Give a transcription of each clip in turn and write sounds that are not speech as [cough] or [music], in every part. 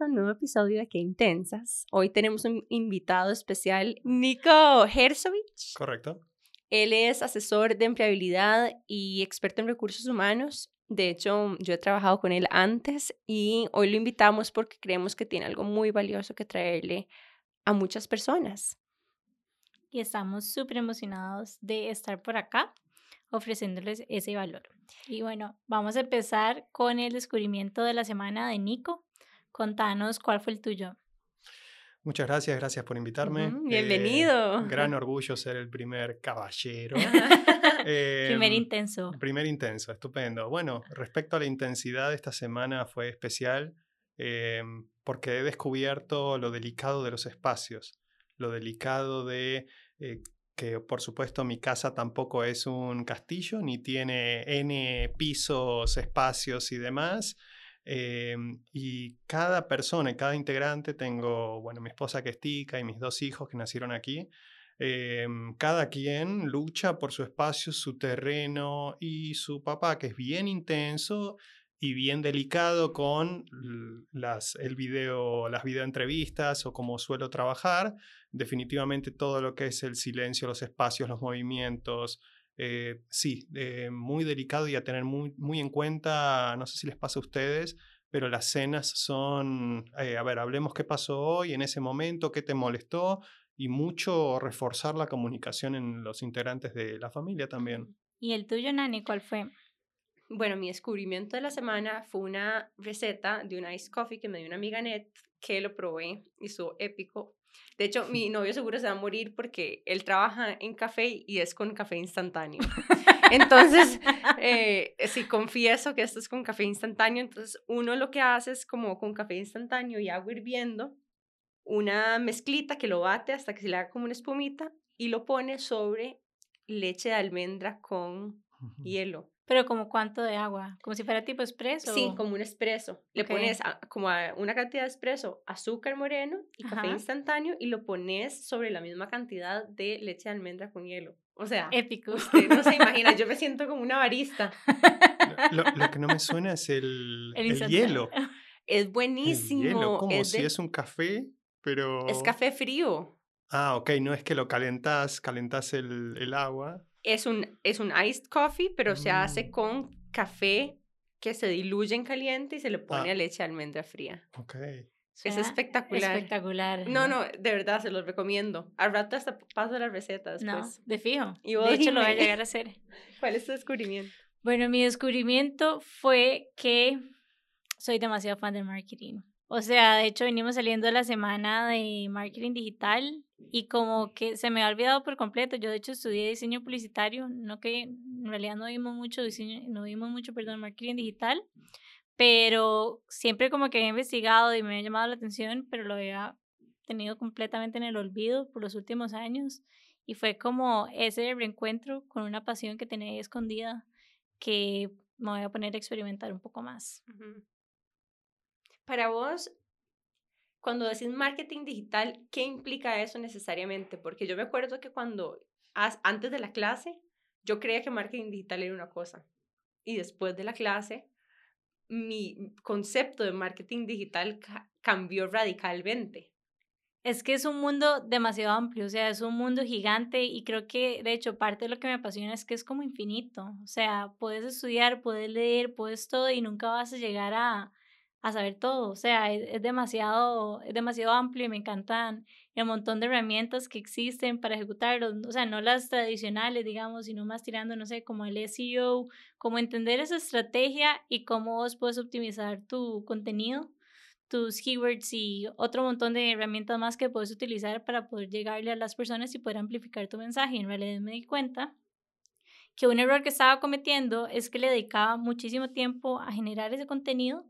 bienvenidos a un nuevo episodio de Qué Intensas. Hoy tenemos un invitado especial, Nico Herzovich. Correcto. Él es asesor de empleabilidad y experto en recursos humanos. De hecho, yo he trabajado con él antes y hoy lo invitamos porque creemos que tiene algo muy valioso que traerle a muchas personas. Y estamos súper emocionados de estar por acá ofreciéndoles ese valor. Y bueno, vamos a empezar con el descubrimiento de la semana de Nico. Contanos cuál fue el tuyo. Muchas gracias, gracias por invitarme. Eh, bienvenido. gran [laughs] orgullo ser el primer caballero. [laughs] primer em, intenso. Primer intenso, estupendo. Bueno, respecto a la intensidad, esta semana fue especial em, porque he descubierto lo delicado de los espacios, lo delicado de eh, que por supuesto mi casa tampoco es un castillo, ni tiene N pisos, espacios y demás. Em, y cada persona, cada integrante, tengo, bueno, mi esposa que es tica y mis dos hijos que nacieron aquí, em, cada quien lucha por su espacio, su terreno y su papá, que es bien intenso y bien delicado con las, el video, las videoentrevistas o como suelo trabajar, definitivamente todo lo que es el silencio, los espacios, los movimientos, eh, sí, eh, muy delicado y a tener muy, en cuenta, no sé si les pasa a ustedes, pero las cenas son, eh, a ver, hablemos qué pasó hoy, en ese momento, qué te molestó y mucho reforzar la comunicación en los integrantes de la familia también. ¿Y el tuyo, Nani, cuál fue? Bueno, mi descubrimiento de la semana fue una receta de un ice coffee que me dio una amiga Net, que lo probé y estuvo épico. De hecho, [laughs] mi novio seguro se va a morir porque él trabaja en café y es con café instantáneo. [laughs] Entonces, eh, si confieso que esto es con café instantáneo, entonces uno lo que hace es como con café instantáneo y agua hirviendo, una mezclita que lo bate hasta que se le haga como una espumita y lo pone sobre leche de almendra con hielo. Pero como cuánto de agua, como si fuera tipo espresso. Sí, como un espresso. Le pones como una cantidad de espresso, azúcar moreno y café instantáneo y lo pones sobre la misma cantidad de leche de almendra con hielo. O sea, épico. Usted no se imagina, yo me [laughs] siento como una barista. [laughs] Lo, que no me suena es el, el, hielo. [laughs] Es buenísimo. El hielo, como si es un café, pero... Es café frío. Ah, ok, no es que lo calentás, calentás el, el agua es un, es un iced coffee, pero se hace mm. con café que se diluye en caliente y se le pone ah. leche de almendra fría. Ok. Es espectacular. Espectacular. No, no, de verdad, se los recomiendo. Al rato hasta paso las recetas. No, de fijo. Y de hecho, lo voy a llegar a hacer. [laughs] ¿Cuál es tu descubrimiento? Bueno, mi descubrimiento fue que soy demasiado fan del marketing. O sea, de hecho venimos saliendo la semana de marketing digital y como que se me ha olvidado por completo. Yo de hecho estudié diseño publicitario, no que en realidad no vimos mucho diseño, no vimos mucho, perdón, marketing digital, pero siempre como que había investigado y me ha llamado la atención, pero lo había tenido completamente en el olvido por los últimos años y fue como ese reencuentro con una pasión que tenía escondida que me voy a poner a experimentar un poco más. Para vos, cuando decís marketing digital, ¿qué implica eso necesariamente? Porque yo me acuerdo que cuando, antes de la clase, yo creía que marketing digital era una cosa. Y después de la clase, mi concepto de marketing digital cambió radicalmente. Es que es un mundo demasiado amplio, o sea, es un mundo gigante y creo que de hecho parte de lo que me apasiona es que es como infinito, o sea, puedes estudiar, puedes leer, puedes todo y nunca vas a llegar a, a saber todo. O sea, es, demasiado, es demasiado amplio y me encantan el montón de herramientas que existen para ejecutarlo. O sea, no las tradicionales, digamos, sino más tirando, no sé, como el SEO, como entender esa estrategia y cómo vos puedes optimizar tu contenido, tus keywords y otro montón de herramientas más que puedes utilizar para poder llegarle a las personas y poder amplificar tu mensaje. En realidad me di cuenta que un error que estaba cometiendo es que le dedicaba muchísimo tiempo a generar ese contenido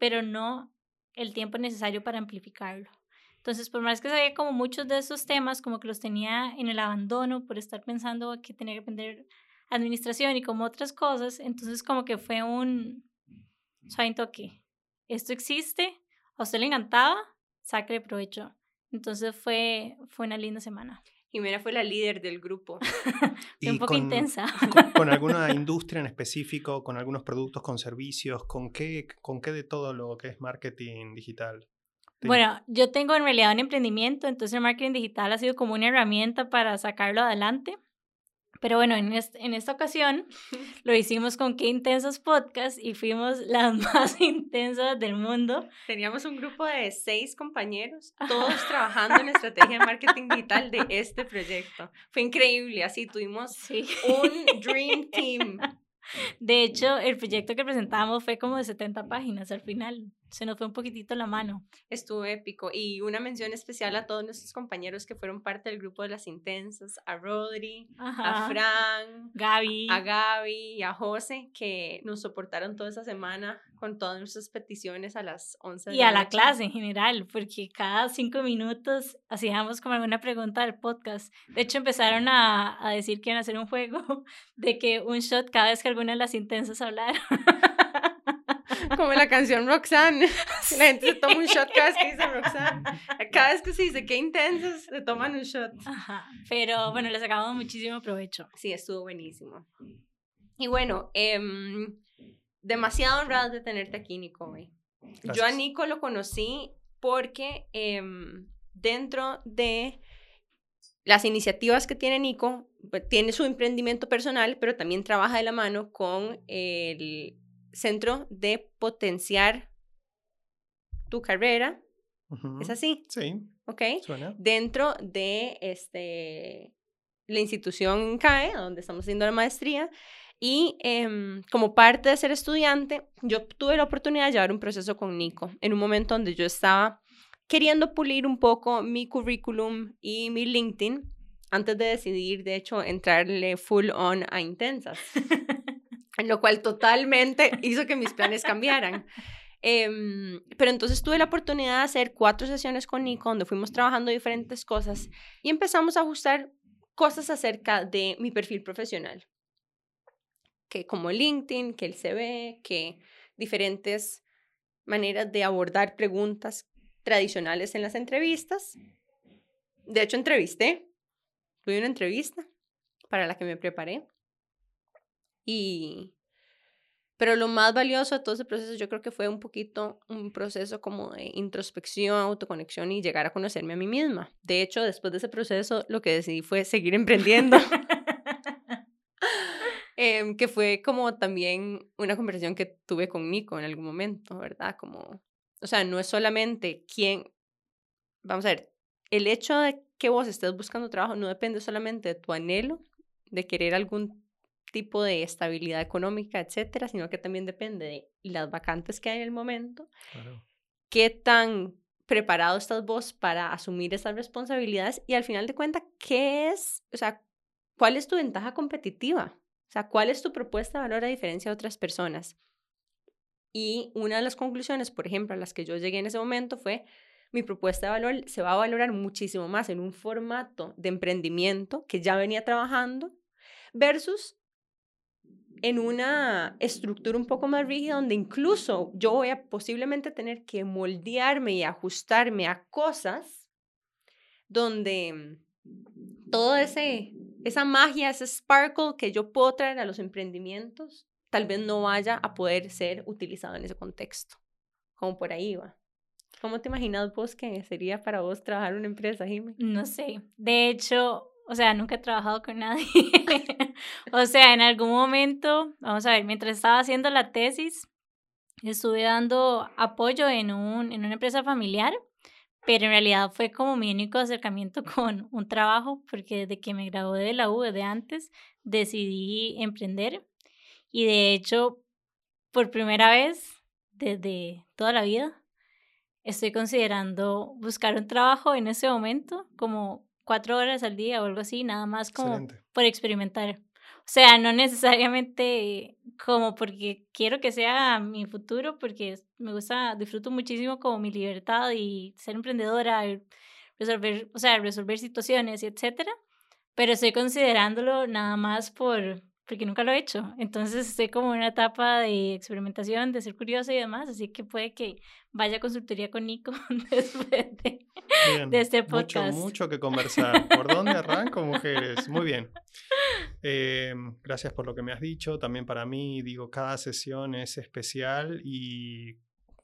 pero no el tiempo necesario para amplificarlo. Entonces, por más que sabía como muchos de esos temas, como que los tenía en el abandono por estar pensando que tenía que aprender administración y como otras cosas, entonces como que fue un, suave toque. Esto existe, a usted le encantaba, saque provecho. Entonces fue, fue una linda semana. Jimena fue la líder del grupo. [laughs] un poco intensa. Con, [laughs] alguna industria en específico, con algunos productos, con servicios, con qué, con qué de todo lo que es marketing digital. Bueno, yo tengo en realidad un emprendimiento, entonces el marketing digital ha sido como una herramienta para sacarlo adelante. Pero bueno, en, en esta ocasión [laughs] lo hicimos con Qué Intensos Podcast y fuimos las [laughs] más intensas del mundo. Teníamos un grupo de seis compañeros, [laughs] todos trabajando en estrategia de marketing digital de este proyecto. Fue increíble, así tuvimos un Dream Team. De hecho, el proyecto que presentamos fue como de 70 páginas al final se nos fue un poquitito la mano. Estuvo épico. Y una mención especial a todos nuestros compañeros que fueron parte del grupo de las intensas, a Rodri, a Fran, Gaby. a Gaby y a José, que nos soportaron toda esa semana con todas nuestras peticiones a las 11 de Y a la clase en general, porque cada cinco minutos hacíamos como alguna pregunta del podcast. De hecho, empezaron a, a decir que iban a hacer un juego [laughs] de que un shot cada vez que alguna de las intensas hablara. [laughs] Como la canción Roxanne. [laughs] La gente se toma un shot cada vez que dice Roxanne. Cada vez que se dice qué intensos, se toman un shot. Ajá. Pero bueno, le sacamos muchísimo provecho. Sí, estuvo buenísimo. Y bueno, em, demasiado honrado de tenerte aquí, Nico. Yo a Nico lo conocí porque em, dentro de las iniciativas que tiene Nico, pues, tiene su emprendimiento personal, pero también trabaja de la mano con el centro de potenciar tu carrera. ¿Es así? Sí. Ok. Dentro de este, la institución CAE, donde estamos haciendo la maestría. Y em, como parte de ser estudiante, yo tuve la oportunidad de llevar un proceso con Nico en un momento donde yo estaba queriendo pulir un poco mi currículum y mi LinkedIn antes de decidir, de hecho, entrarle full on a intensas. [laughs] lo cual totalmente hizo que mis planes cambiaran. Em, pero entonces tuve la oportunidad de hacer cuatro sesiones con Nico, donde fuimos trabajando diferentes cosas y empezamos a ajustar cosas acerca de mi perfil profesional, que como LinkedIn, que el CV, que diferentes maneras de abordar preguntas tradicionales en las entrevistas. De hecho, entrevisté, tuve una entrevista para la que me preparé y, pero lo más valioso de todo ese proceso yo creo que fue un poquito un proceso como de introspección, autoconexión y llegar a conocerme a mí misma. De hecho, después de ese proceso lo que decidí fue seguir emprendiendo. [laughs] [laughs] Em, que fue como también una conversación que tuve con Nico en algún momento, ¿verdad? Como, o sea, no es solamente quién, vamos a ver, el hecho de que vos estés buscando trabajo no depende solamente de tu anhelo de querer algún tipo de estabilidad económica, etcétera, sino que también depende de las vacantes que hay en el momento, qué tan preparado estás vos para asumir esas responsabilidades y al final de cuentas, ¿qué es, o sea, cuál es tu ventaja competitiva? O sea, ¿cuál es tu propuesta de valor a diferencia de otras personas? Y una de las conclusiones, por ejemplo, a las que yo llegué en ese momento fue, mi propuesta de valor se va a valorar muchísimo más en un formato de emprendimiento que ya venía trabajando versus en una estructura un poco más rígida donde incluso yo voy a posiblemente tener que moldearme y ajustarme a cosas donde todo ese esa magia, ese sparkle que yo puedo traer a los emprendimientos, tal vez no vaya a poder ser utilizado en ese contexto. Como por ahí va. ¿Cómo te imaginas vos que sería para vos trabajar en una empresa, Jimmy? No sé. De hecho, o sea, nunca he trabajado con nadie. [laughs] o sea, en algún momento, vamos a ver, mientras estaba haciendo la tesis, estuve dando apoyo en, un, en una empresa familiar, pero en realidad fue como mi único acercamiento [laughs] con un trabajo, porque desde que me gradué de la U, de antes, decidí emprender. Y de hecho, por primera vez desde toda la vida, estoy considerando buscar un trabajo en ese momento como cuatro horas al día o algo así, nada más como por experimentar. O sea, no necesariamente como porque quiero que sea mi futuro, porque me gusta, disfruto muchísimo como mi libertad y ser emprendedora, resolver, o sea, resolver situaciones y etcétera, pero estoy considerándolo nada más por porque nunca lo he hecho. Entonces estoy como en una etapa de experimentación, de ser curiosa y demás, así que puede que vaya a consultoría con Nico [laughs] después de, este podcast. Mucho, mucho que conversar. ¿Por [laughs] dónde arranco, mujeres? Muy bien. Eh, gracias por lo que me has dicho. También para mí, digo, cada sesión es especial y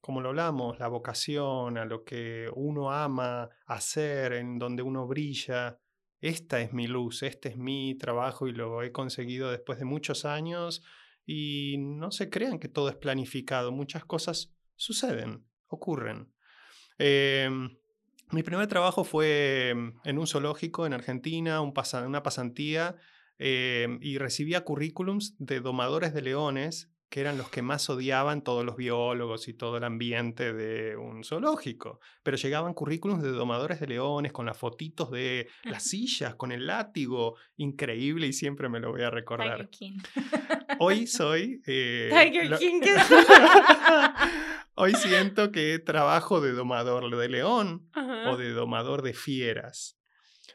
como lo hablamos, la vocación, a lo que uno ama hacer, en donde uno brilla, esta es mi luz, este es mi trabajo y lo he conseguido después de muchos años y no se crean que todo es planificado, muchas cosas suceden, ocurren. Em, mi primer trabajo fue en un zoológico en Argentina, una pasantía, em, y recibía currículums de domadores de leones que eran los que más odiaban todos los biólogos y todo el ambiente de un zoológico. Pero llegaban currículums de domadores de leones con las fotitos de las [laughs] sillas, con el látigo, increíble y siempre me lo voy a recordar. Hoy [laughs] soy... Eh, Tiger King. [laughs] Hoy siento que trabajo de domador de león o de domador de fieras.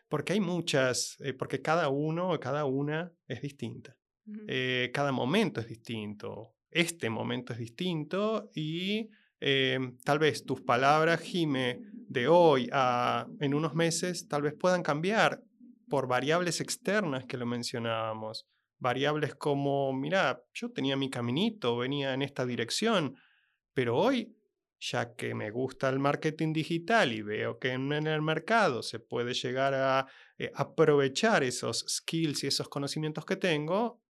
Porque hay muchas, eh, porque cada uno, cada una es distinta. Eh, cada momento es distinto, este momento es distinto y eh, tal vez tus palabras, Jime, de hoy a en unos meses, tal vez puedan cambiar por variables externas que lo mencionábamos. Variables como, mira, yo tenía mi caminito, venía en esta dirección, pero hoy, ya que me gusta el marketing digital y veo que en el mercado se puede llegar a eh, aprovechar esos skills y esos conocimientos que tengo,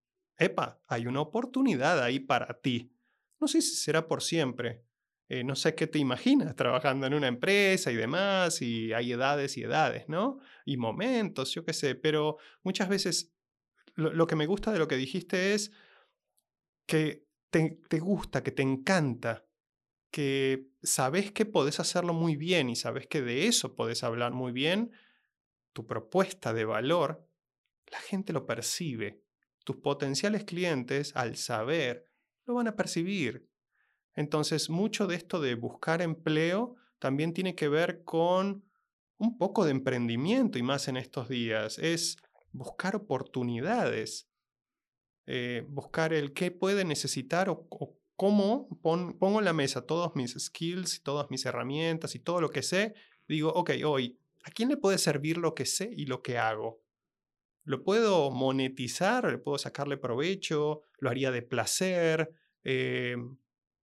epa, hay una oportunidad ahí para ti. No sé si será por siempre. Eh, no sé qué te imaginas trabajando en una empresa y demás, y hay edades y edades, ¿no? Y momentos, yo qué sé, pero muchas veces lo, que me gusta de lo que dijiste es que te, te gusta, que te encanta, que sabes que podés hacerlo muy bien y sabes que de eso podés hablar muy bien, tu propuesta de valor, la gente lo percibe tus potenciales clientes, al saber, lo van a percibir. Entonces, mucho de esto de buscar empleo también tiene que ver con un poco de emprendimiento y más en estos días. Es buscar oportunidades, eh, buscar el qué puede necesitar o, cómo pongo en la mesa todos mis skills, todas mis herramientas y todo lo que sé. Digo, ok, hoy, ¿a quién le puede servir lo que sé y lo que hago? Lo puedo monetizar, le puedo sacarle provecho, lo haría de placer, eh,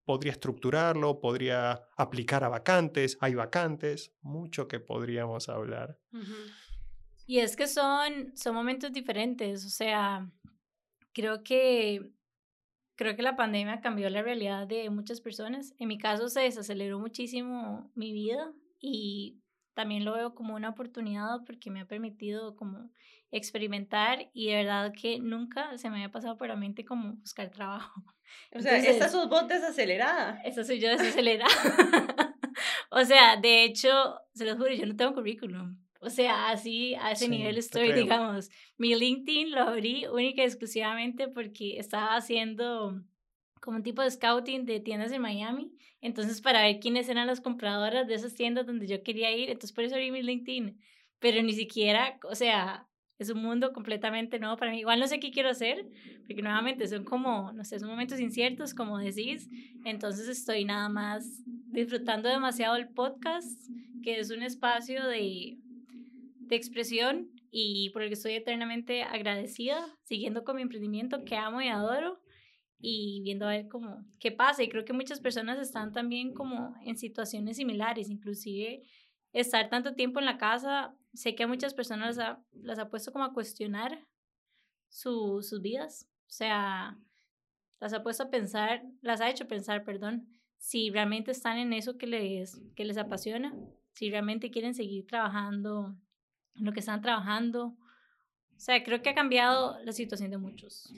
podría estructurarlo, podría aplicar a vacantes, hay vacantes, mucho que podríamos hablar. Y es que son, son momentos diferentes, o sea, creo que, creo que la pandemia cambió la realidad de muchas personas. En mi caso se desaceleró muchísimo mi vida y también lo veo como una oportunidad porque me ha permitido como experimentar y de verdad que nunca se me había pasado por la mente como buscar trabajo. [laughs] O sea, esta sos vos desacelerada. Esta soy yo desacelerada. [laughs] o sea, de hecho, se los juro, yo no tengo currículum. O sea, así, a ese nivel estoy, digamos. Mi LinkedIn lo abrí única y exclusivamente porque estaba haciendo como un tipo de scouting de tiendas en Miami. Entonces, para ver quiénes eran las compradoras de esas tiendas donde yo quería ir. Entonces, por eso abrí mi LinkedIn. Pero ni siquiera, o sea, es un mundo completamente nuevo para mí. Igual no sé qué quiero hacer, porque nuevamente son como, no sé, son momentos inciertos, como decís. Entonces estoy nada más disfrutando demasiado el podcast, que es un espacio de, de expresión y por el que estoy eternamente agradecida, siguiendo con mi emprendimiento que amo y adoro y viendo a ver cómo, qué pasa. Y creo que muchas personas están también como en situaciones similares, inclusive estar tanto tiempo en la casa sé que a muchas personas las ha, puesto como a cuestionar su, sus vidas. O sea, las ha puesto a pensar, las ha hecho pensar, perdón, si realmente están en eso que les, que les apasiona, si realmente quieren seguir trabajando en lo que están trabajando. O sea, creo que ha cambiado la situación de muchos.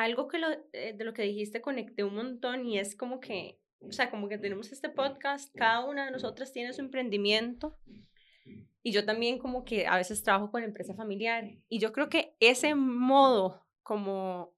Algo que lo, eh, de lo que dijiste conecté un montón y es como que, o sea, como que tenemos este podcast, cada una de nosotras tiene su emprendimiento y yo también como que a veces trabajo con empresa familiar. Y yo creo que ese modo como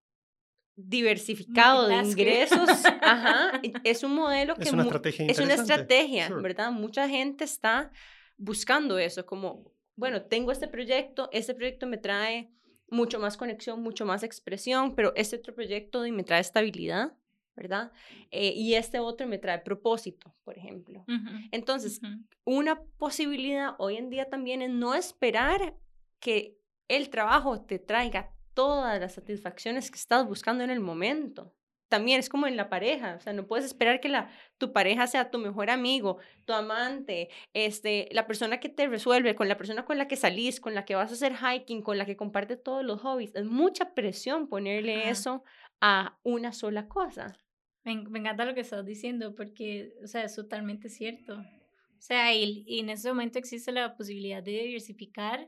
diversificado de ingresos. [laughs] Ajá, es un modelo que es una estrategia es una estrategia, ¿verdad? Mucha gente está buscando eso, como, bueno, tengo este proyecto, este proyecto me trae mucho más conexión, mucho más expresión, pero este otro proyecto me trae estabilidad, ¿verdad? Eh, y este otro me trae propósito, por ejemplo. Entonces, una posibilidad hoy en día también es no esperar que el trabajo te traiga todas las satisfacciones que estás buscando en el momento. También es como en la pareja, o sea, no puedes esperar que la, tu pareja sea tu mejor amigo, tu amante, este, la persona que te resuelve, con la persona con la que salís, con la que vas a hacer hiking, con la que comparte todos los hobbies. Es mucha presión ponerle eso a una sola cosa. Me, encanta lo que estás diciendo porque, o sea, es totalmente cierto. O sea, y, y en ese momento existe la posibilidad de diversificar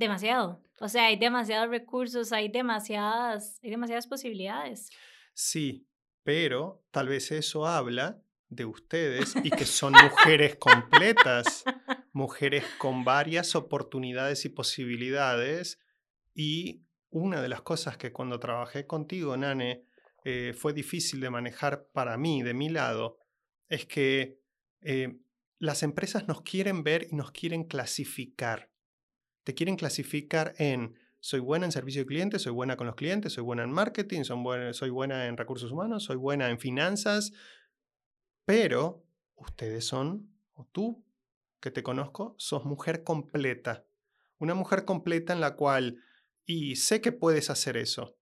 demasiado. O sea, hay demasiados recursos, hay demasiadas, hay demasiadas posibilidades. Sí, pero tal vez eso habla de ustedes y que son mujeres completas, [laughs] mujeres con varias oportunidades y posibilidades. Y una de las cosas que cuando trabajé contigo, Nane, eh, fue difícil de manejar para mí, de mi lado, es que eh, las empresas nos quieren ver y nos quieren clasificar te quieren clasificar en soy buena en servicio de clientes, soy buena con los clientes, soy buena en marketing, soy buena, en recursos humanos, soy buena en finanzas, pero ustedes son, o tú, que te conozco, sos mujer completa. Una mujer completa en la cual, y sé que puedes hacer eso,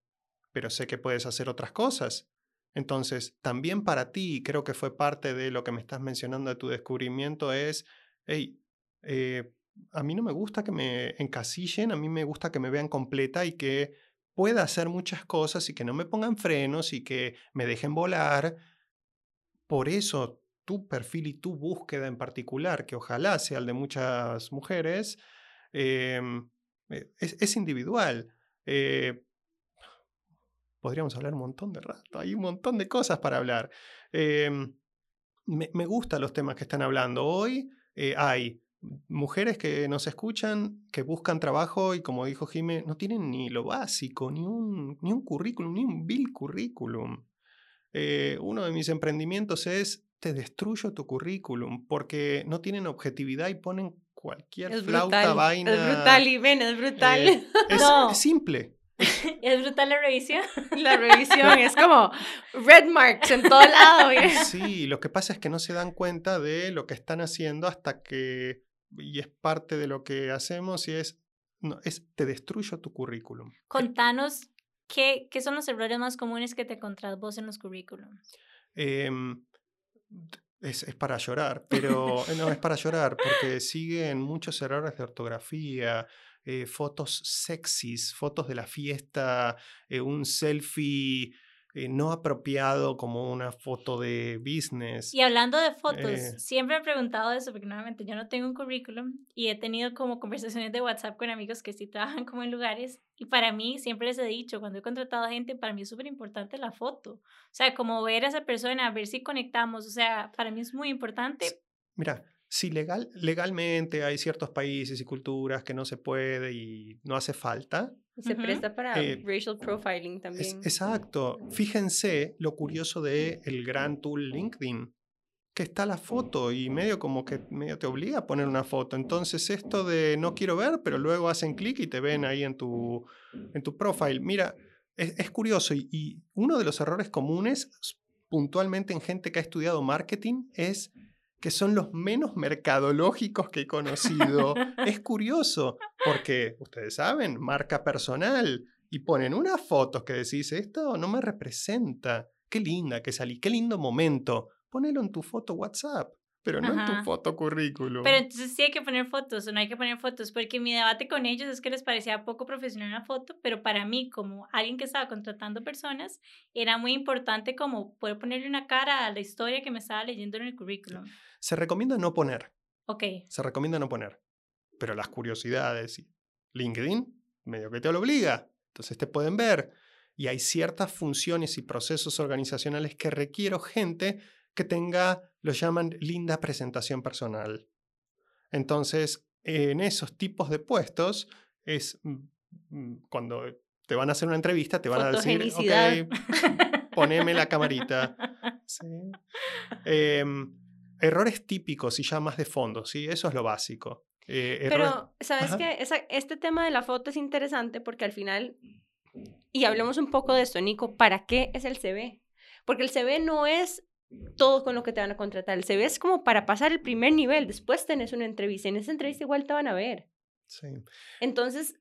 pero sé que puedes hacer otras cosas. Entonces, también para ti, creo que fue parte de lo que me estás mencionando de tu descubrimiento, es, hey, eh, a mí no me gusta que me encasillen, a mí me gusta que me vean completa y que pueda hacer muchas cosas y que no me pongan frenos y que me dejen volar. Por eso tu perfil y tu búsqueda en particular, que ojalá sea el de muchas mujeres, em, eh, es, individual. Eh, podríamos hablar un montón de rato, hay un montón de cosas para hablar. Em, me, me gustan los temas que están hablando. Hoy eh, hay mujeres que nos escuchan, que buscan trabajo y como dijo Jime, no tienen ni lo básico, ni un, ni un currículum, ni un bill currículum. Eh, uno de mis emprendimientos es, te destruyo tu currículum, porque no tienen objetividad y ponen cualquier flauta, vaina. Es brutal, y ven, es brutal. Eh, [laughs] es, simple. [laughs] Es brutal la revisión. [laughs] La revisión es como red marks en todo lado. Sí, lo que pasa es que no se dan cuenta de lo que están haciendo hasta que y es parte de lo que hacemos y es, no, es te destruyo tu currículum. Contanos qué, qué son los errores más comunes que te encontrás vos en los currículums. Em, es, es, para llorar, pero no es para llorar porque siguen muchos errores de ortografía, eh, fotos sexys, fotos de la fiesta, eh, un selfie eh, no apropiado como una foto de business. Y hablando de fotos, eh. siempre he preguntado eso porque nuevamente yo no tengo un currículum y he tenido como conversaciones de WhatsApp con amigos que sí trabajan como en lugares y para mí siempre les he dicho, cuando he contratado a gente, para mí es súper importante la foto. O sea, como ver a esa persona, ver si conectamos, o sea, para mí es muy importante. Mira, si legal, legalmente hay ciertos países y culturas que no se puede y no hace falta, se presta para eh, racial profiling también. exacto. Fíjense lo curioso de el gran tool LinkedIn, que está la foto y medio como que medio te obliga a poner una foto. Entonces esto de no quiero ver, pero luego hacen clic y te ven ahí en tu, en tu profile. Mira, es, curioso y, y uno de los errores comunes puntualmente en gente que ha estudiado marketing es que son los menos mercadológicos que he conocido. es [laughs] curioso, porque ustedes saben, marca personal, y ponen unas fotos que decís, esto no me representa. Qué linda que salí, qué lindo momento. Ponelo en tu foto WhatsApp pero no en tu foto currículum. Pero entonces sí hay que poner fotos o no hay que poner fotos, porque mi debate con ellos es que les parecía poco profesional la foto, pero para mí, como alguien que estaba contratando personas, era muy importante como poder ponerle una cara a la historia que me estaba leyendo en el currículum. Se recomienda no poner. Ok. Se recomienda no poner. Pero las curiosidades, LinkedIn medio que te lo obliga, entonces te pueden ver. Y hay ciertas funciones y procesos organizacionales que requiero gente que tenga, lo llaman linda presentación personal. Entonces, en esos tipos de puestos es mm, mm, cuando te van a hacer una entrevista, te van a decir, ok, poneme la camarita. [laughs] Sí. Em, errores típicos y ya más de fondo, ¿sí? Eso es lo básico. Eh, Pero, ¿sabes qué? Este tema de la foto es interesante porque al final, y hablemos un poco de esto, Nico, ¿para qué es el CV? Porque el CV no es todo con lo que te van a contratar. El CV es como para pasar el primer nivel, después tenés una entrevista, en esa entrevista igual te van a ver. sí. Entonces,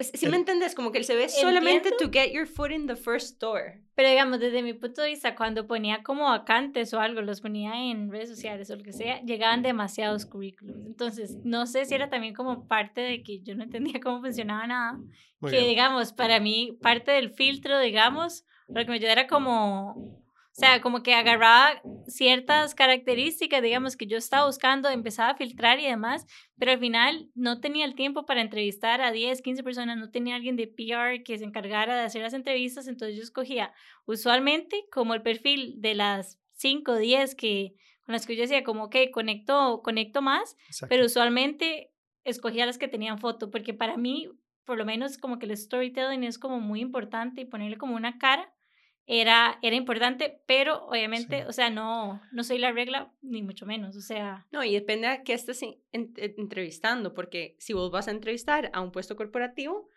si El- me entendés, como que el CV es solamente to get your foot in the first door. Pero digamos, desde mi punto de vista, cuando ponía como vacantes o algo, los ponía en redes sociales o lo que sea, llegaban demasiados currículums. Entonces, no sé si era también como parte de que yo no entendía cómo funcionaba nada. Muy que bien. digamos, para mí, parte del filtro, digamos, lo que me ayudaba era como, o sea, como que agarraba ciertas características, digamos, que yo estaba buscando, empezaba a filtrar y demás, pero al final no tenía el tiempo para entrevistar a 10, 15 personas, no tenía alguien de PR que se encargara de hacer las entrevistas, entonces yo escogía usualmente como el perfil de las 5, 10 que con las que yo decía como, ok, conecto, conecto más, Exacto. pero usualmente escogía las que tenían foto, porque para mí, por lo menos como que el storytelling es como muy importante y ponerle como una cara era, era importante, pero obviamente, Sí. o sea, no, no soy la regla, ni mucho menos, o sea, No, y depende a qué estés en- en- en- entrevistando, porque si vos vas a entrevistar a un puesto corporativo,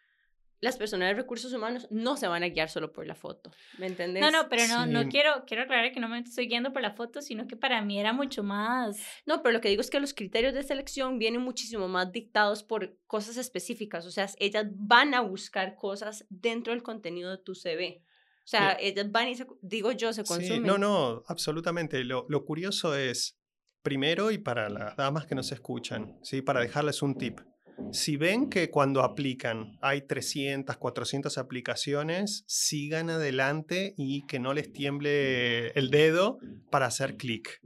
las personas de recursos humanos no se van a guiar solo por la foto, ¿me entendés? no, no, pero no, no Sí. quiero, quiero aclarar que no me estoy guiando por la foto, sino que para mí era mucho más, No, pero lo que digo es que los criterios de selección vienen muchísimo más dictados por cosas específicas, o sea, ellas van a buscar cosas dentro del contenido de tu CV. O sea, ellas van y, se, digo yo, se Sí, consumen. no, no, absolutamente. Lo, lo curioso es, primero y para las damas que nos escuchan, ¿sí? para dejarles un tip. Si ven que cuando aplican hay 300, 400 aplicaciones, sigan adelante y que no les tiemble el dedo para hacer clic.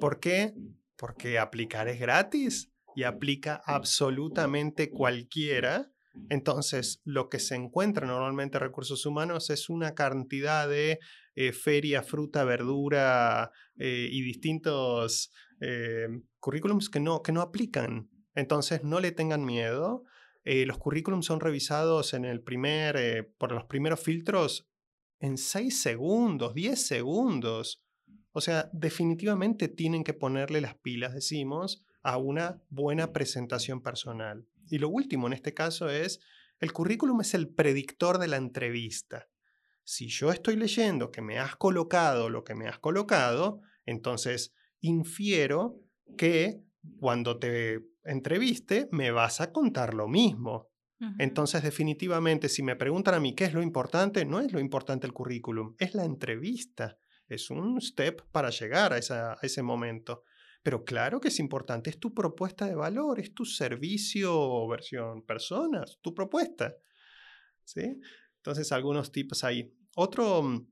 ¿Por qué? Porque aplicar es gratis y aplica absolutamente cualquiera. Entonces, lo que se encuentra normalmente en recursos humanos es una cantidad de eh, feria, fruta, verdura eh, y distintos eh, currículums que no, que no aplican. Entonces, no le tengan miedo. Los currículums son revisados en el primer, por los primeros filtros en 6 segundos, 10 segundos. O sea, definitivamente tienen que ponerle las pilas, decimos, a una buena presentación personal. Y lo último en este caso es, el currículum es el predictor de la entrevista. Si yo estoy leyendo que me has colocado lo que me has colocado, entonces infiero que cuando te entreviste me vas a contar lo mismo. Entonces, definitivamente, si me preguntan a mí qué es lo importante, no es lo importante el currículum, es la entrevista. Es un step para llegar a, esa- a ese momento. Pero claro que es importante, es tu propuesta de valor, es tu servicio versión personas, tu propuesta. ¿Sí? Entonces, algunos tips ahí. Otro mm,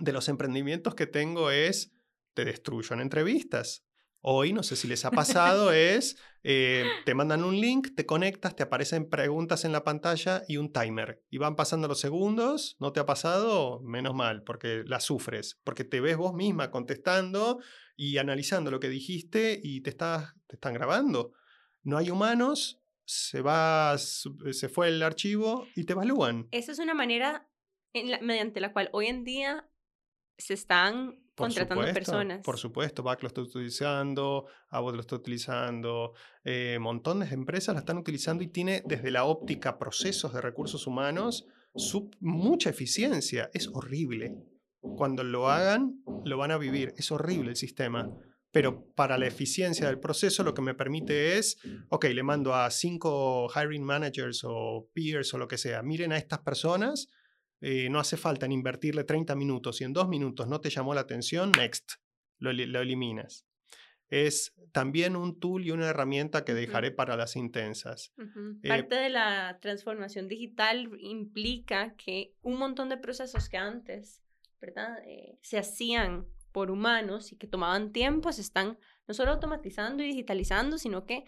de los emprendimientos que tengo es, te destruyo en entrevistas. Hoy, no sé si les ha pasado, [laughs] es, eh, te mandan un link, te conectas, te aparecen preguntas en la pantalla y un timer. Y van pasando los segundos, ¿no te ha pasado? Menos mal, porque la sufres, porque te ves vos misma contestando y analizando lo que dijiste y te, estás, te están grabando. No hay humanos, se, va, se fue el archivo y te evalúan. Esa es una manera en la- mediante la cual hoy en día se están Por contratando supuesto, personas. Por supuesto, Back lo está utilizando, Abbott lo está utilizando, eh, montones de empresas la están utilizando y tiene desde la óptica procesos de recursos humanos su- mucha eficiencia. Es horrible. Cuando lo hagan, lo van a vivir. Es horrible el sistema. Pero para la eficiencia del proceso lo que me permite es, ok, le mando a cinco hiring managers o peers o lo que sea, miren a estas personas, eh, no hace falta en invertirle 30 minutos y en dos minutos no te llamó la atención, next, lo, eli- lo eliminas. Es también un tool y una herramienta que dejaré para las intensas. Eh, Parte de la transformación digital implica que un montón de procesos que antes, ¿verdad? Eh, se hacían por humanos y que tomaban tiempo, se están no solo automatizando y digitalizando, sino que,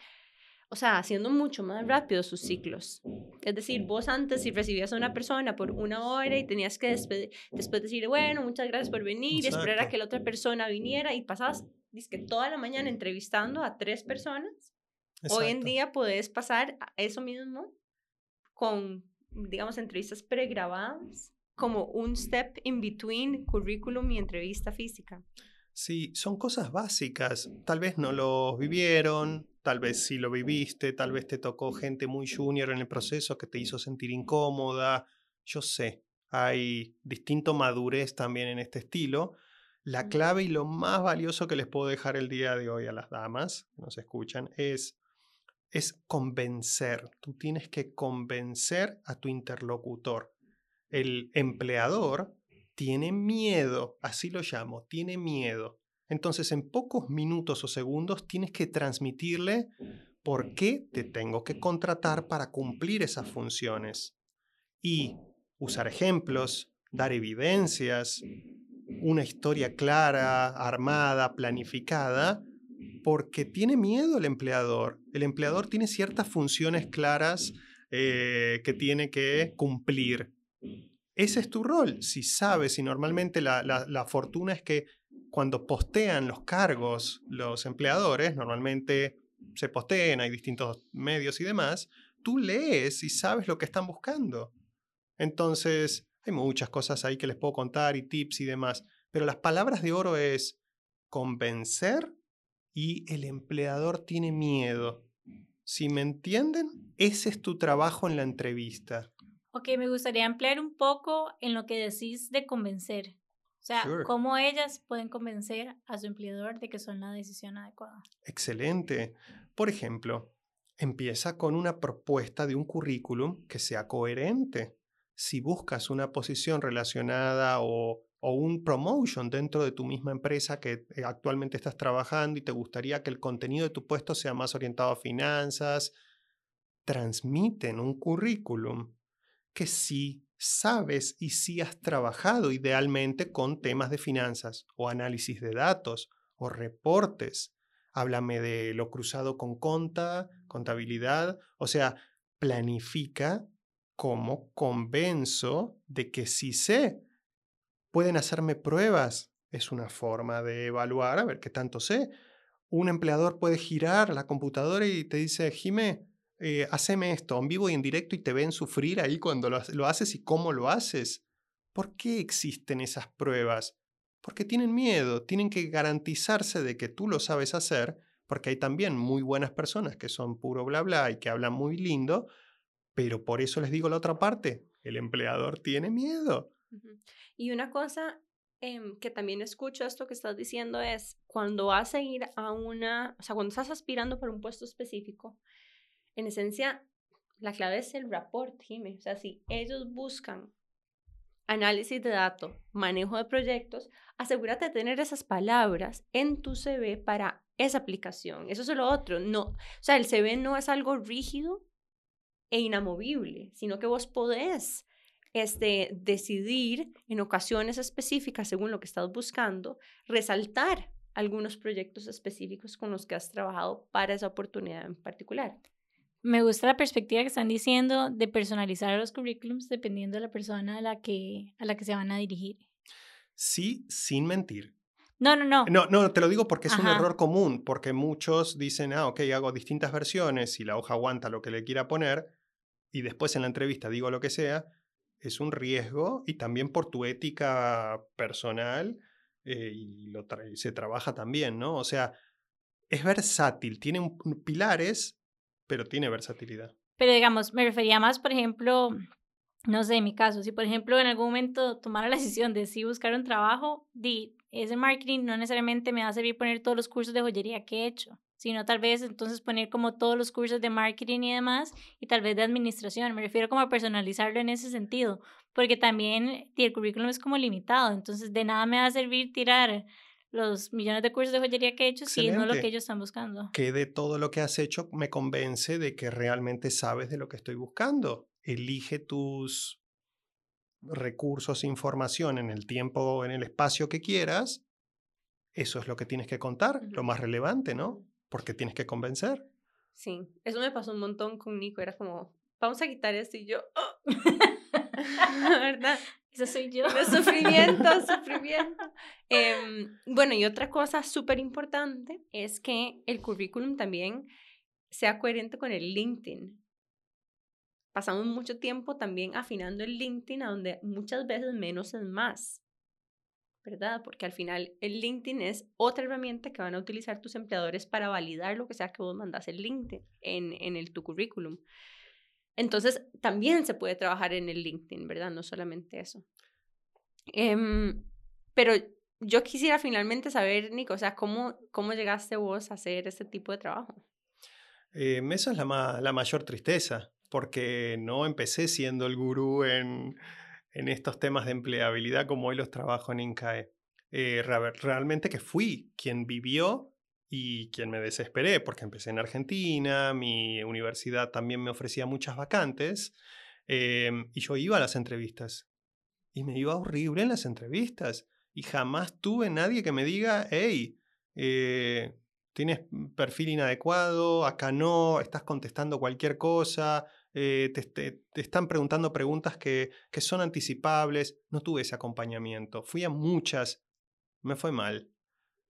o sea, haciendo mucho más rápido sus ciclos. Es decir, vos antes si recibías a una persona por una hora y tenías que despe- después decir, bueno, muchas gracias por venir, y esperar a Exacto. que la otra persona viniera y pasabas, que toda la mañana entrevistando a tres personas. Hoy en Exacto. día puedes pasar eso mismo con digamos, entrevistas pregrabadas como un step in between currículum y entrevista física. Sí, son cosas básicas. Tal vez no lo vivieron, tal vez sí lo viviste, tal vez te tocó gente muy junior en el proceso que te hizo sentir incómoda. Yo sé, hay distinto madurez también en este estilo. La clave y lo más valioso que les puedo dejar el día de hoy a las damas que nos escuchan es, es convencer. Tú tienes que convencer a tu interlocutor. El empleador tiene miedo, así lo llamo, tiene miedo. Entonces, en pocos minutos o segundos tienes que transmitirle por qué te tengo que contratar para cumplir esas funciones. Y usar ejemplos, dar evidencias, una historia clara, armada, planificada, porque tiene miedo el empleador. El empleador tiene ciertas funciones claras eh, que tiene que cumplir. Ese es tu rol. Si sabes, y normalmente la, la, fortuna es que cuando postean los cargos los empleadores, normalmente se postean, hay distintos medios y demás, tú lees y sabes lo que están buscando. Entonces, hay muchas cosas ahí que les puedo contar y tips y demás, pero las palabras de oro es convencer y el empleador tiene miedo. Si me entienden, ese es tu trabajo en la entrevista. Ok, me gustaría ampliar un poco en lo que decís de convencer. O sea, cómo ellas pueden convencer a su empleador de que son la decisión adecuada. Excelente. Por ejemplo, empieza con una propuesta de un currículum que sea coherente. Si buscas una posición relacionada o, o un promotion dentro de tu misma empresa que eh, actualmente estás trabajando y te gustaría que el contenido de tu puesto sea más orientado a finanzas, transmiten un currículum que sí sabes y sí has trabajado idealmente con temas de finanzas o análisis de datos o reportes. Háblame de lo cruzado con conta, contabilidad, o sea, planifica cómo convenzo de que sí sé. Pueden hacerme pruebas, es una forma de evaluar a ver qué tanto sé. Un empleador puede girar la computadora y te dice, Jime, eh, haceme esto en vivo y en directo y te ven sufrir ahí cuando lo, haces y cómo lo haces. ¿Por qué existen esas pruebas? Porque tienen miedo, tienen que garantizarse de que tú lo sabes hacer, porque hay también muy buenas personas que son puro bla bla y que hablan muy lindo, pero por eso les digo la otra parte, el empleador tiene miedo. Y una cosa em, que también escucho esto que estás diciendo es, cuando vas a ir a una, o sea, cuando estás aspirando por un puesto específico, en esencia, la clave es el rapport, Jimmy. O sea, si ellos buscan análisis de datos, manejo de proyectos, asegúrate de tener esas palabras en tu CV para esa aplicación. Eso es lo otro. No, o sea, el CV no es algo rígido e inamovible, sino que vos podés este, decidir en ocasiones específicas, según lo que estás buscando, resaltar algunos proyectos específicos con los que has trabajado para esa oportunidad en particular. Me gusta la perspectiva que están diciendo de personalizar los currículums dependiendo de la persona a la que, a la que se van a dirigir. Sí, sin mentir. No, no, no. No, no, te lo digo porque es un error común, porque muchos dicen, ah, ok, hago distintas versiones y la hoja aguanta lo que le quiera poner y después en la entrevista digo lo que sea, es un riesgo y también por tu ética personal eh, y lo se trabaja también, ¿no? O sea, es versátil, tiene pilares pero tiene versatilidad. Pero digamos, me refería más, por ejemplo, no sé, en mi caso, si por ejemplo en algún momento tomara la [laughs] decisión de si buscar un trabajo, di, ese marketing no necesariamente me va a servir poner todos los cursos de joyería que he hecho, sino tal vez entonces poner como todos los cursos de marketing y demás, y tal vez de administración. Me refiero como a personalizarlo en ese sentido, porque también el currículum es como limitado, entonces de nada me va a servir tirar los millones de cursos de joyería que he hecho, si no lo que ellos están buscando. Que de todo lo que has hecho me convence de que realmente sabes de lo que estoy buscando. Elige tus recursos, información en el tiempo, en el espacio que quieras. Eso es lo que tienes que contar, lo más relevante, ¿no? Porque tienes que convencer. Sí, eso me pasó un montón con Nico. Era como, vamos a quitar esto y yo, oh". [laughs] ¿verdad? Eso soy yo. sufrimiento, [laughs] sufrimiento. Em, bueno, y otra cosa súper importante es que el currículum también sea coherente con el LinkedIn. pasamos mucho tiempo también afinando el LinkedIn, a donde muchas veces menos es más. ¿Verdad? Porque al final el LinkedIn es otra herramienta que van a utilizar tus empleadores para validar lo que sea que vos mandas en LinkedIn, en, en el, tu currículum. Entonces, también se puede trabajar en el LinkedIn, ¿verdad? No solamente eso. Em, pero yo quisiera finalmente saber, Nico, o sea, ¿cómo, cómo llegaste vos a hacer este tipo de trabajo? Eh, eso es la, la mayor tristeza, porque no empecé siendo el gurú en, en estos temas de empleabilidad como hoy los trabajo en INCAE. Eh, realmente que fui quien vivió y quien me desesperé, porque empecé en Argentina, mi universidad también me ofrecía muchas vacantes, em, y yo iba a las entrevistas. Y me iba horrible en las entrevistas. Y jamás tuve nadie que me diga, hey, eh, tienes perfil inadecuado, acá no, estás contestando cualquier cosa, eh, te, están preguntando preguntas que, que son anticipables. No tuve ese acompañamiento. Fui a muchas, me fue mal.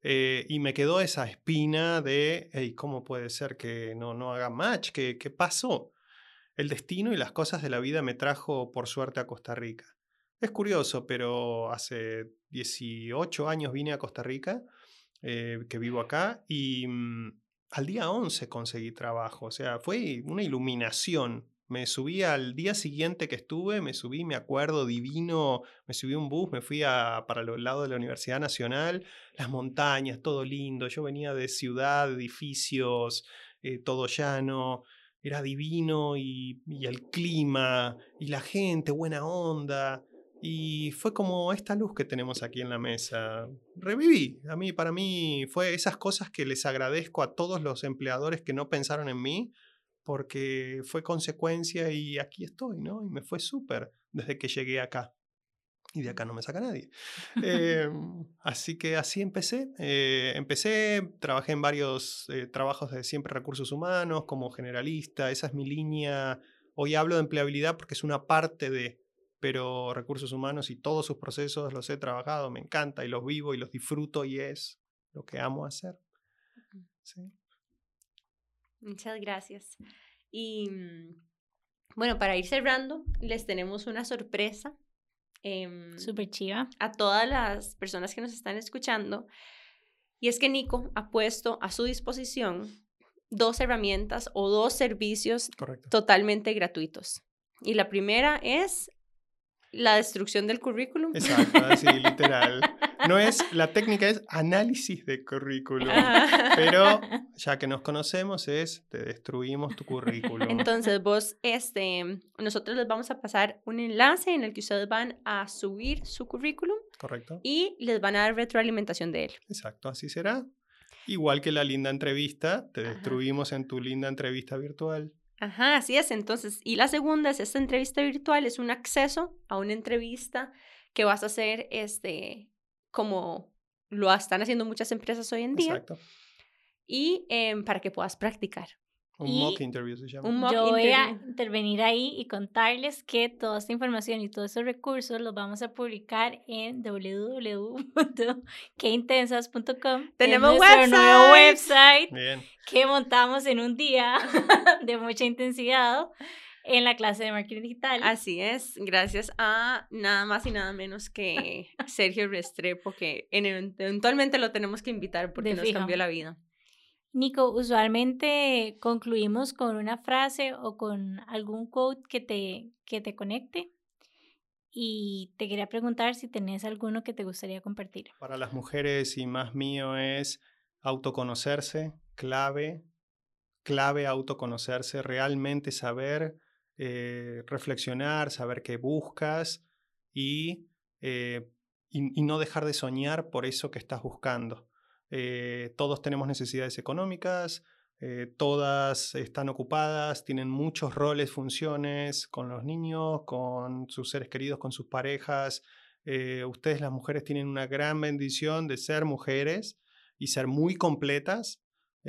Eh, y me quedó esa espina de, hey, ¿cómo puede ser que no, no haga match? ¿Qué, ¿Qué pasó? El destino y las cosas de la vida me trajo por suerte a Costa Rica. Es curioso, pero hace 18 años vine a Costa Rica, eh, que vivo acá, y mm, al día 11 conseguí trabajo. O sea, fue una iluminación me subí al día siguiente que estuve, me subí, me acuerdo, divino, me subí un bus, me fui a, para el lado de la Universidad Nacional, las montañas, todo lindo. Yo venía de ciudad, edificios, eh, todo llano, era divino y, y el clima y la gente, buena onda. Y fue como esta luz que tenemos aquí en la mesa. Reviví. A mí, para mí, fue esas cosas que les agradezco a todos los empleadores que no pensaron en mí, porque fue consecuencia y aquí estoy, ¿no? Y me fue súper desde que llegué acá. Y de acá no me saca nadie. [laughs] Em, así que así empecé. Eh, empecé, trabajé en varios eh, trabajos de siempre recursos humanos, como generalista. Esa es mi línea. Hoy hablo de empleabilidad porque es una parte de, pero recursos humanos y todos sus procesos los he trabajado, me encanta y los vivo y los disfruto y es lo que amo hacer. Sí. Muchas gracias. Y mm, bueno, para ir cerrando, les tenemos una sorpresa. Eh, Súper chiva. A todas las personas que nos están escuchando. Y es que Nico ha puesto a su disposición dos herramientas o dos servicios totalmente gratuitos. Y la primera es la destrucción del currículum. Exacto, así [laughs] literal. No es, la técnica es análisis de currículum, pero [laughs] ya que nos conocemos es, te destruimos tu currículum. Entonces vos, este, nosotros les vamos a pasar un enlace en el que ustedes van a subir su currículum. Correcto. Y les van a dar retroalimentación de él. Exacto, así será. Igual que la linda entrevista, te destruimos en tu linda entrevista virtual. Ajá, así es. Entonces, y la segunda es esta entrevista virtual, es un acceso a una entrevista que vas a hacer este, como lo están haciendo muchas empresas hoy en día. Exacto. Y em, para que puedas practicar. Un mock interview se llama. Yo voy a intervenir ahí y contarles que toda esta información y todos esos recursos los vamos a publicar en www.queintensas.com. Tenemos nuestro nuevo website que montamos en un día [laughs] de mucha intensidad en la clase de marketing digital. Así es, gracias a nada más y nada menos que [laughs] Sergio Restrepo, que eventualmente lo tenemos que invitar porque nos cambió la vida. Nico, usualmente concluimos con una frase o con algún quote que te, que te conecte. Y te quería preguntar si tenés alguno que te gustaría compartir. Para las mujeres y más mío es autoconocerse, clave, clave autoconocerse, realmente saber eh, reflexionar, saber qué buscas y, eh, y, no dejar de soñar por eso que estás buscando. Eh, todos tenemos necesidades económicas, eh, todas están ocupadas, tienen muchos roles, funciones con los niños, con sus seres queridos, con sus parejas. Eh, ustedes las mujeres tienen una gran bendición de ser mujeres y ser muy completas,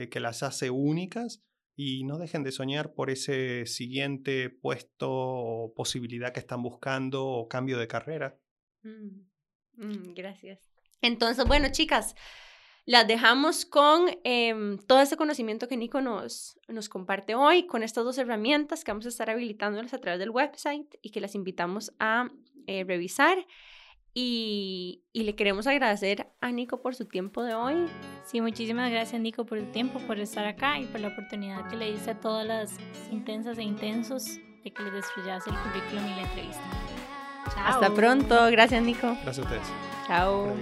que las hace únicas y no dejen de soñar por ese siguiente puesto o posibilidad que están buscando o cambio de carrera. Mm, mm, gracias. Entonces, bueno, chicas, las dejamos con em, todo este conocimiento que Nico nos, nos comparte hoy, con estas dos herramientas que vamos a estar habilitándolas a través del website y que las invitamos a eh, revisar. Y, y, le queremos agradecer a Nico por su tiempo de hoy. Sí, muchísimas gracias Nico por el tiempo, por estar acá y por la oportunidad que le diste a todas las intensas e intensos de que les destruyas el currículum y la entrevista. Chao. Hasta pronto. Gracias Nico. Gracias a ustedes. Chao.